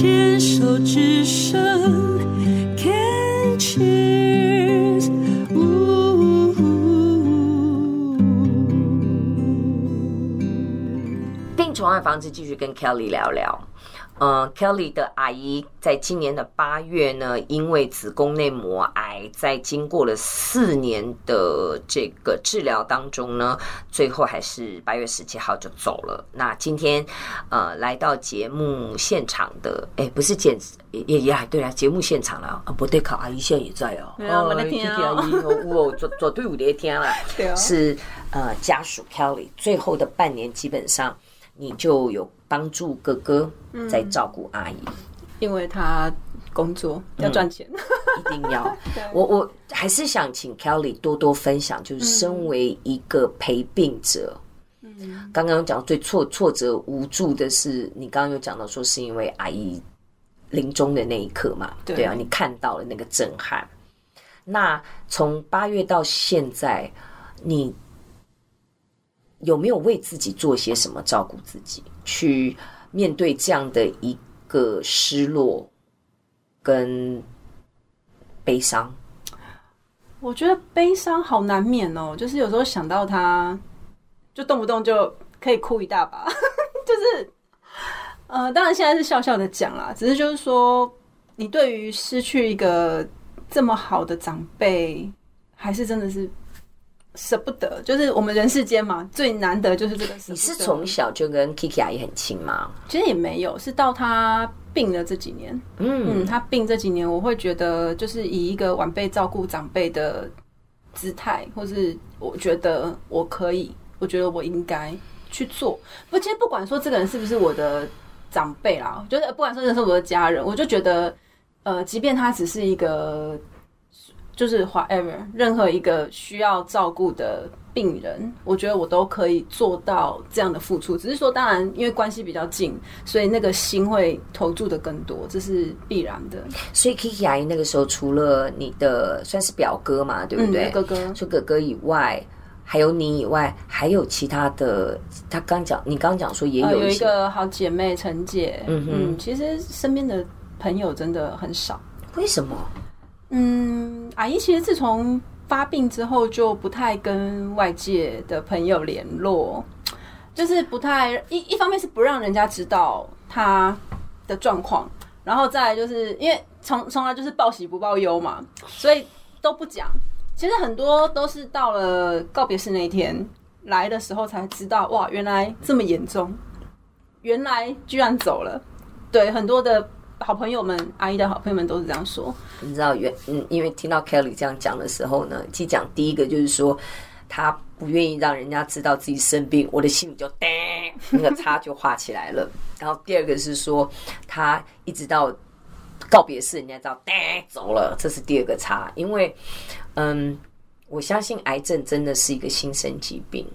牵手之声，Can cheers，呜呜。病虫害防治，继续跟 Kelly 聊聊。呃，Kelly 的阿姨在今年的八月呢，因为子宫内膜癌，在经过了四年的这个治疗当中呢，最后还是八月十七号就走了。那今天呃来到节目现场的，哎，不是简也也对啊，节目现场了啊，不对，考阿姨现在也在哦。对啊，我来听啊。阿姨，我做做队伍的天了。对啊。是呃家属 Kelly 最后的半年，基本上你就有。帮助哥哥在照顾阿姨，嗯，因为他工作要赚钱，嗯，一定要。我我还是想请 Kelly 多多分享，就是身为一个陪病者，嗯，刚刚讲最挫挫折无助的是，你刚刚有讲到说是因为阿姨临终的那一刻嘛？对，对啊，你看到了那个震撼。那从八月到现在，你。有没有为自己做些什么照顾自己，去面对这样的一个失落跟悲伤？我觉得悲伤好难免哦，就是有时候想到他，就动不动就可以哭一大把。就是，呃，当然现在是笑笑的讲啦，只是就是说，你对于失去一个这么好的长辈，还是真的是。舍不得，就是我们人世间嘛，最难得就是这个。你是从小就跟 Kiki 阿姨很亲吗？其实也没有，是到他病了这几年。嗯嗯，他病这几年，我会觉得就是以一个晚辈照顾长辈的姿态，或是我觉得我可以，我觉得我应该去做。不，其实不管说这个人是不是我的长辈啦，就是不管说这是我的家人，我就觉得，呃，即便他只是一个。就是 whatever，任何一个需要照顾的病人，我觉得我都可以做到这样的付出。只是说，当然因为关系比较近，所以那个心会投注的更多，这是必然的。所以 Kiki 阿姨那个时候，除了你的算是表哥嘛，对不对？嗯、哥哥，除哥哥以外，还有你以外，还有其他的。他刚讲，你刚讲说也有一、呃、有一个好姐妹陈姐。嗯哼嗯，其实身边的朋友真的很少。为什么？嗯，阿姨其实自从发病之后就不太跟外界的朋友联络，就是不太一一方面是不让人家知道她的状况，然后再来就是因为从从来就是报喜不报忧嘛，所以都不讲。其实很多都是到了告别式那一天来的时候才知道，哇，原来这么严重，原来居然走了。对，很多的。好朋友们，阿姨的好朋友们都是这样说。你知道，原嗯，因为听到 Kelly 这样讲的时候呢，其实讲第一个就是说，他不愿意让人家知道自己生病，我的心里就叮，那个叉就画起来了。然后第二个是说，他一直到告别式，人家知道走了，这是第二个叉。因为，嗯，我相信癌症真的是一个新生疾病。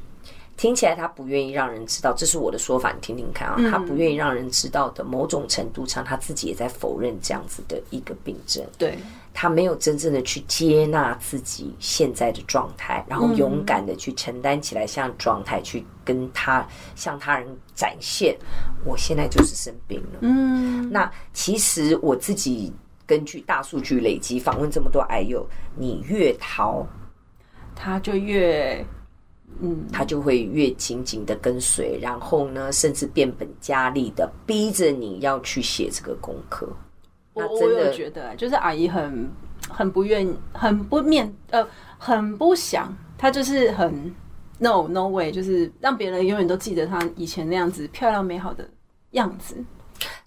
听起来他不愿意让人知道，这是我的说法，你听听看啊。他不愿意让人知道的某种程度上，他自己也在否认这样子的一个病症。对，他没有真正的去接纳自己现在的状态，然后勇敢的去承担起来，像状态去跟他向他人展现，我现在就是生病了。嗯，那其实我自己根据大数据累积访问这么多癌友，你越逃，他就越。嗯，他就会越紧紧的跟随，然后呢，甚至变本加厉的逼着你要去写这个功课。我我有觉得，就是阿姨很很不愿意，很不面呃，很不想，她就是很 no no way，就是让别人永远都记得她以前那样子漂亮美好的样子。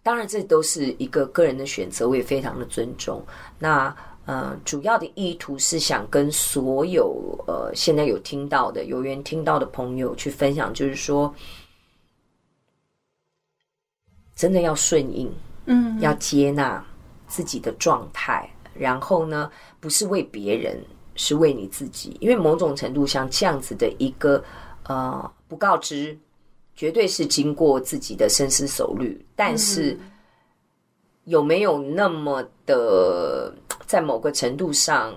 当然，这都是一个个人的选择，我也非常的尊重。那。呃，主要的意图是想跟所有呃现在有听到的、有缘听到的朋友去分享，就是说，真的要顺应，嗯，要接纳自己的状态，然后呢，不是为别人，是为你自己，因为某种程度像这样子的一个呃不告知，绝对是经过自己的深思熟虑，但是。嗯有没有那么的，在某个程度上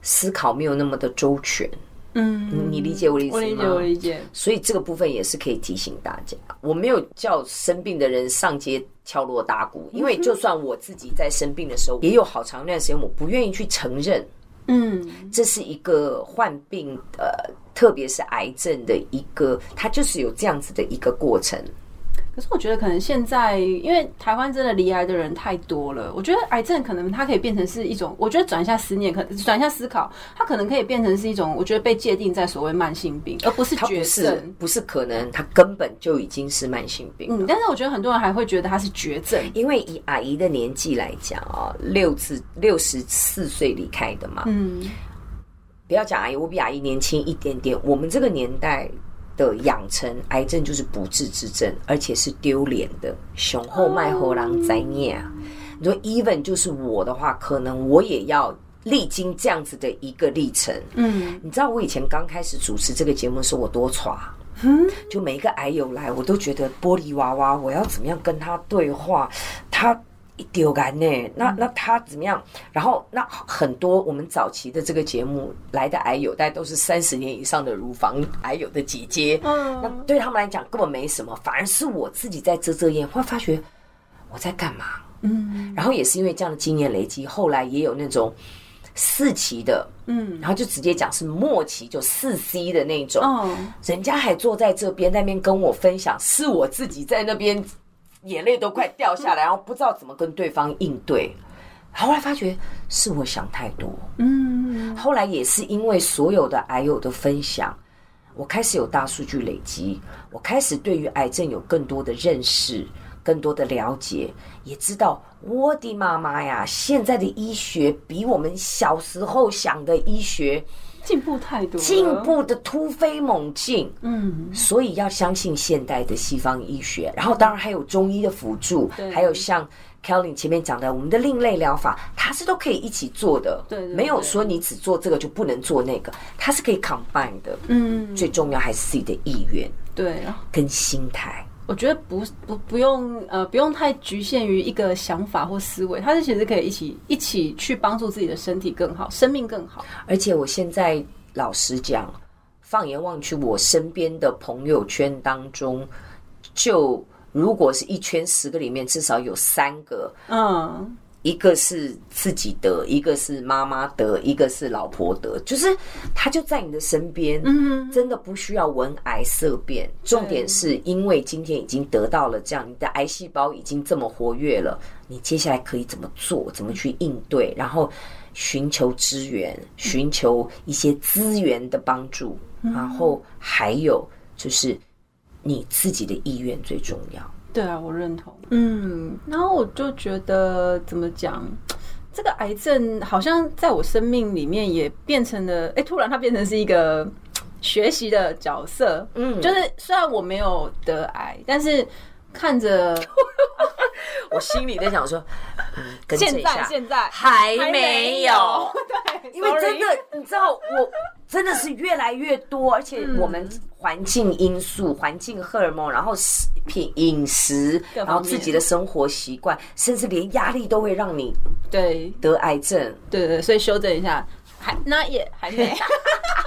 思考没有那么的周全？嗯，你理解我的意思吗？我理解，我理解。所以这个部分也是可以提醒大家，我没有叫生病的人上街敲锣打鼓，因为就算我自己在生病的时候，也有好长一段时间我不愿意去承认，嗯，这是一个患病，呃，特别是癌症的一个，它就是有这样子的一个过程。可是我觉得可能现在，因为台湾真的离癌的人太多了，我觉得癌症可能它可以变成是一种，我觉得转一下思念，可转一下思考，它可能可以变成是一种，我觉得被界定在所谓慢性病，而不是绝症，不是，可能，它根本就已经是慢性病。嗯，但是我觉得很多人还会觉得它是绝症，因为以阿姨的年纪来讲啊，六至六十四岁离开的嘛，嗯，不要讲阿姨，我比阿姨年轻一点点，我们这个年代。的养成癌症就是不治之症，而且是丢脸的。雄厚迈猴狼灾孽啊！你说，even 就是我的话，可能我也要历经这样子的一个历程。嗯，你知道我以前刚开始主持这个节目的时候，我多挫。嗯，就每一个癌友来，我都觉得玻璃娃娃，我要怎么样跟他对话？他。一丢干呢？那那他怎么样？然后那很多我们早期的这个节目来的癌友，大概都是三十年以上的乳房癌友的姐姐。嗯，那对他们来讲根本没什么，反而是我自己在遮遮掩，会发觉我在干嘛？嗯，然后也是因为这样的经验累积，后来也有那种四期的，嗯，然后就直接讲是末期，就四 C 的那种。哦，人家还坐在这边，那边跟我分享，是我自己在那边。眼泪都快掉下来，然后不知道怎么跟对方应对。后来发觉是我想太多。嗯，后来也是因为所有的癌友的分享，我开始有大数据累积，我开始对于癌症有更多的认识、更多的了解，也知道我的妈妈呀，现在的医学比我们小时候想的医学。进步太多，进步的突飞猛进，嗯，所以要相信现代的西方医学，然后当然还有中医的辅助，对。还有像 Kelly 前面讲的，我们的另类疗法，它是都可以一起做的，对，没有说你只做这个就不能做那个，它是可以 combine 的，嗯，最重要还是自己的意愿，对，跟心态。我觉得不不不用呃不用太局限于一个想法或思维，它是其实可以一起一起去帮助自己的身体更好，生命更好。而且我现在老实讲，放眼望去，我身边的朋友圈当中，就如果是一圈十个里面，至少有三个，嗯。一个是自己得，一个是妈妈得，一个是老婆得，就是他就在你的身边，嗯，真的不需要闻癌色变。重点是因为今天已经得到了这样，你的癌细胞已经这么活跃了，你接下来可以怎么做？怎么去应对？然后寻求支援，寻求一些资源的帮助，然后还有就是你自己的意愿最重要。对啊，我认同。嗯，然后我就觉得怎么讲，这个癌症好像在我生命里面也变成了，哎，突然它变成是一个学习的角色。嗯，就是虽然我没有得癌，但是看着 我心里在想说，嗯，跟现在现在还没有，对，因为真的，你知道我。真的是越来越多，而且我们环境因素、环境荷尔蒙，然后食品、饮食，然后自己的生活习惯，甚至连压力都会让你对得癌症。对对，所以修正一下，还那也还没。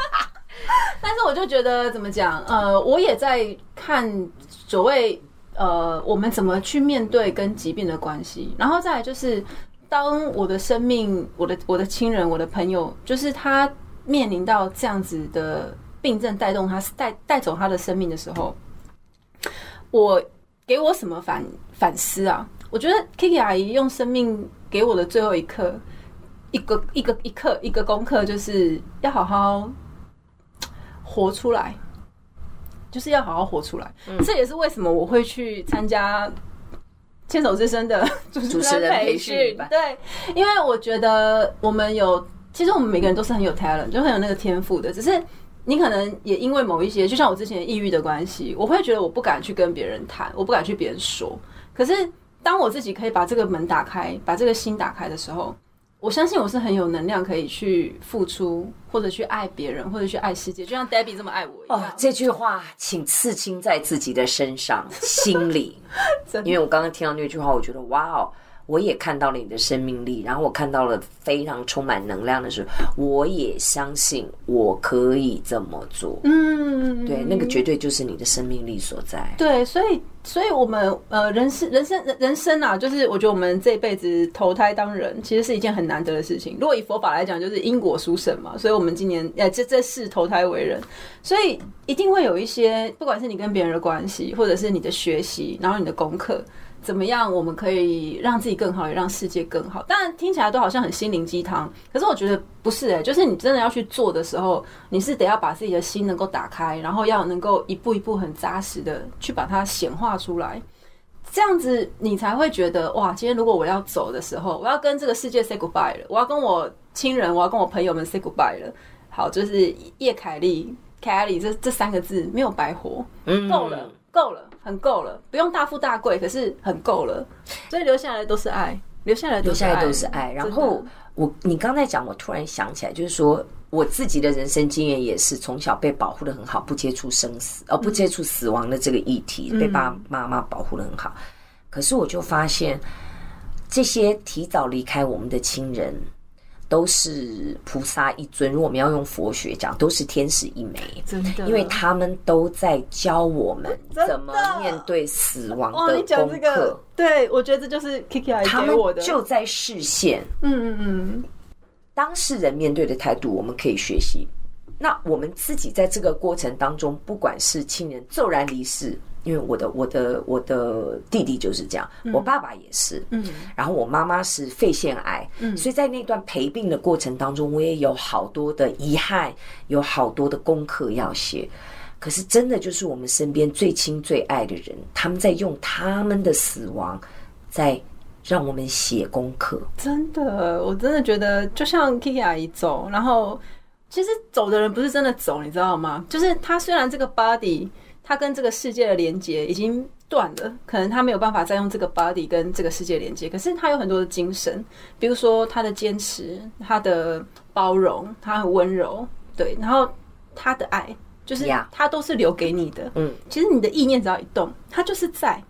但是我就觉得怎么讲？呃，我也在看所谓呃，我们怎么去面对跟疾病的关系，然后再来就是，当我的生命、我的我的亲人、我的朋友，就是他。面临到这样子的病症带动他带带走他的生命的时候，我给我什么反反思啊？我觉得 Kiki 阿姨用生命给我的最后一刻，一个一个一课一个功课，就是要好好活出来，就是要好好活出来。嗯，这也是为什么我会去参加牵手之声的 主持人培训。对，因为我觉得我们有。其实我们每个人都是很有 talent，就很有那个天赋的。只是你可能也因为某一些，就像我之前抑郁的关系，我会觉得我不敢去跟别人谈，我不敢去别人说。可是当我自己可以把这个门打开，把这个心打开的时候，我相信我是很有能量可以去付出，或者去爱别人，或者去爱世界。就像 Debbie 这么爱我一样。哦，这句话请刺青在自己的身上、心里。因为我刚刚听到那句话，我觉得哇哦。我也看到了你的生命力，然后我看到了非常充满能量的时候，我也相信我可以这么做。嗯，对，那个绝对就是你的生命力所在。对，所以，所以我们呃，人生，人生，人生啊，就是我觉得我们这辈子投胎当人，其实是一件很难得的事情。如果以佛法来讲，就是因果殊胜嘛。所以我们今年呃，这这世投胎为人，所以一定会有一些，不管是你跟别人的关系，或者是你的学习，然后你的功课。怎么样？我们可以让自己更好，也让世界更好。当然听起来都好像很心灵鸡汤，可是我觉得不是哎、欸，就是你真的要去做的时候，你是得要把自己的心能够打开，然后要能够一步一步很扎实的去把它显化出来，这样子你才会觉得哇！今天如果我要走的时候，我要跟这个世界 say goodbye 了，我要跟我亲人，我要跟我朋友们 say goodbye 了。好，就是叶凯莉 Kelly 这这三个字没有白活，够了，够了。很够了，不用大富大贵，可是很够了，所以留下来都是爱，留下来留下来都是爱。然后我你刚才讲，我突然想起来，就是说我自己的人生经验也是从小被保护的很好，不接触生死，而不接触死亡的这个议题，嗯、被爸爸妈妈保护的很好。可是我就发现，这些提早离开我们的亲人。都是菩萨一尊，如果我们要用佛学讲，都是天使一枚，真的，因为他们都在教我们 怎么面对死亡的功课。对，我觉得这就是 Kiki 来给我的，他们就在视线。嗯嗯嗯，当事人面对的态度，我们可以学习。那我们自己在这个过程当中，不管是亲人骤然离世。因为我的我的我的弟弟就是这样，嗯、我爸爸也是，嗯，然后我妈妈是肺腺癌，嗯，所以在那段陪病的过程当中，我也有好多的遗憾，有好多的功课要写。可是真的就是我们身边最亲最爱的人，他们在用他们的死亡，在让我们写功课。真的，我真的觉得，就像 Kiki 阿姨走，然后其实走的人不是真的走，你知道吗？就是他虽然这个 body。他跟这个世界的连接已经断了，可能他没有办法再用这个 body 跟这个世界连接。可是他有很多的精神，比如说他的坚持、他的包容、他很温柔，对，然后他的爱，就是他都是留给你的。嗯，其实你的意念只要一动，他就是在，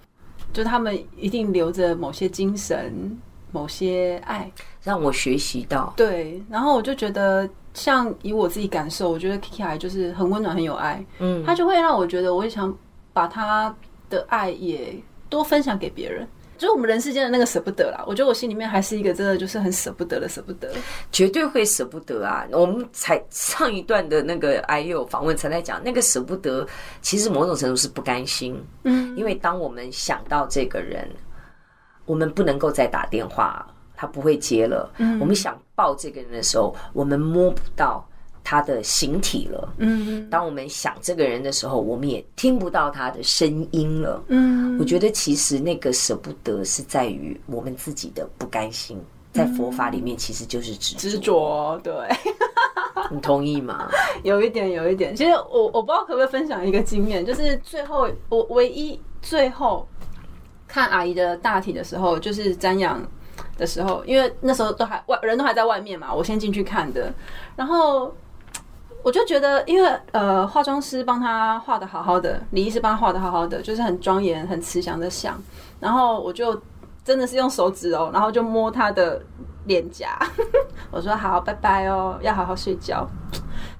就他们一定留着某些精神、某些爱，让我学习到。对，然后我就觉得。像以我自己感受，我觉得 Kiki 还就是很温暖，很有爱。嗯，他就会让我觉得，我也想把他的爱也多分享给别人。就是我们人世间的那个舍不得啦，我觉得我心里面还是一个真的就是很舍不得的舍不得，绝对会舍不得啊！我们才上一段的那个 IU 访问才在讲，那个舍不得，其实某种程度是不甘心。嗯，因为当我们想到这个人，我们不能够再打电话。他不会接了。嗯，我们想抱这个人的时候，我们摸不到他的形体了。嗯，当我们想这个人的时候，我们也听不到他的声音了。嗯，我觉得其实那个舍不得是在于我们自己的不甘心，在佛法里面其实就是执执着。对，你同意吗？有一点，有一点。其实我我不知道可不可以分享一个经验，就是最后我唯一最后看阿姨的大体的时候，就是瞻仰。的时候，因为那时候都还外人都还在外面嘛，我先进去看的。然后我就觉得，因为呃，化妆师帮他画的好好的，李医师帮他画的好好的，就是很庄严、很慈祥的像。然后我就真的是用手指哦，然后就摸他的脸颊，我说好，拜拜哦，要好好睡觉。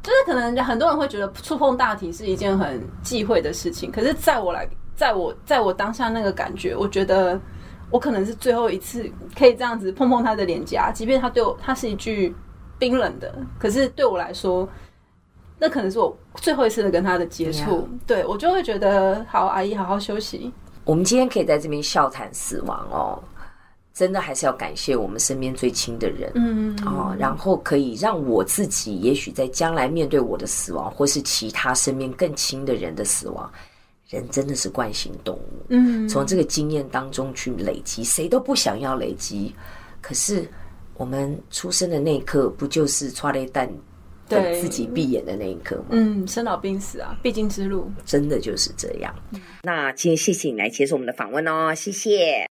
就是可能很多人会觉得触碰大体是一件很忌讳的事情，可是在我来，在我在我当下那个感觉，我觉得。我可能是最后一次可以这样子碰碰他的脸颊，即便他对我，他是一句冰冷的，可是对我来说，那可能是我最后一次的跟他的接触。对，我就会觉得，好，阿姨好好休息。我们今天可以在这边笑谈死亡哦，真的还是要感谢我们身边最亲的人，嗯哦，然后可以让我自己，也许在将来面对我的死亡，或是其他身边更亲的人的死亡。人真的是惯性动物，嗯，从这个经验当中去累积，谁都不想要累积。可是我们出生的那一刻，不就是抓了一蛋？对自己闭眼的那一刻吗？嗯，生老病死啊，必经之路，真的就是这样。嗯，那今天谢谢你来接受我们的访问哦，谢谢。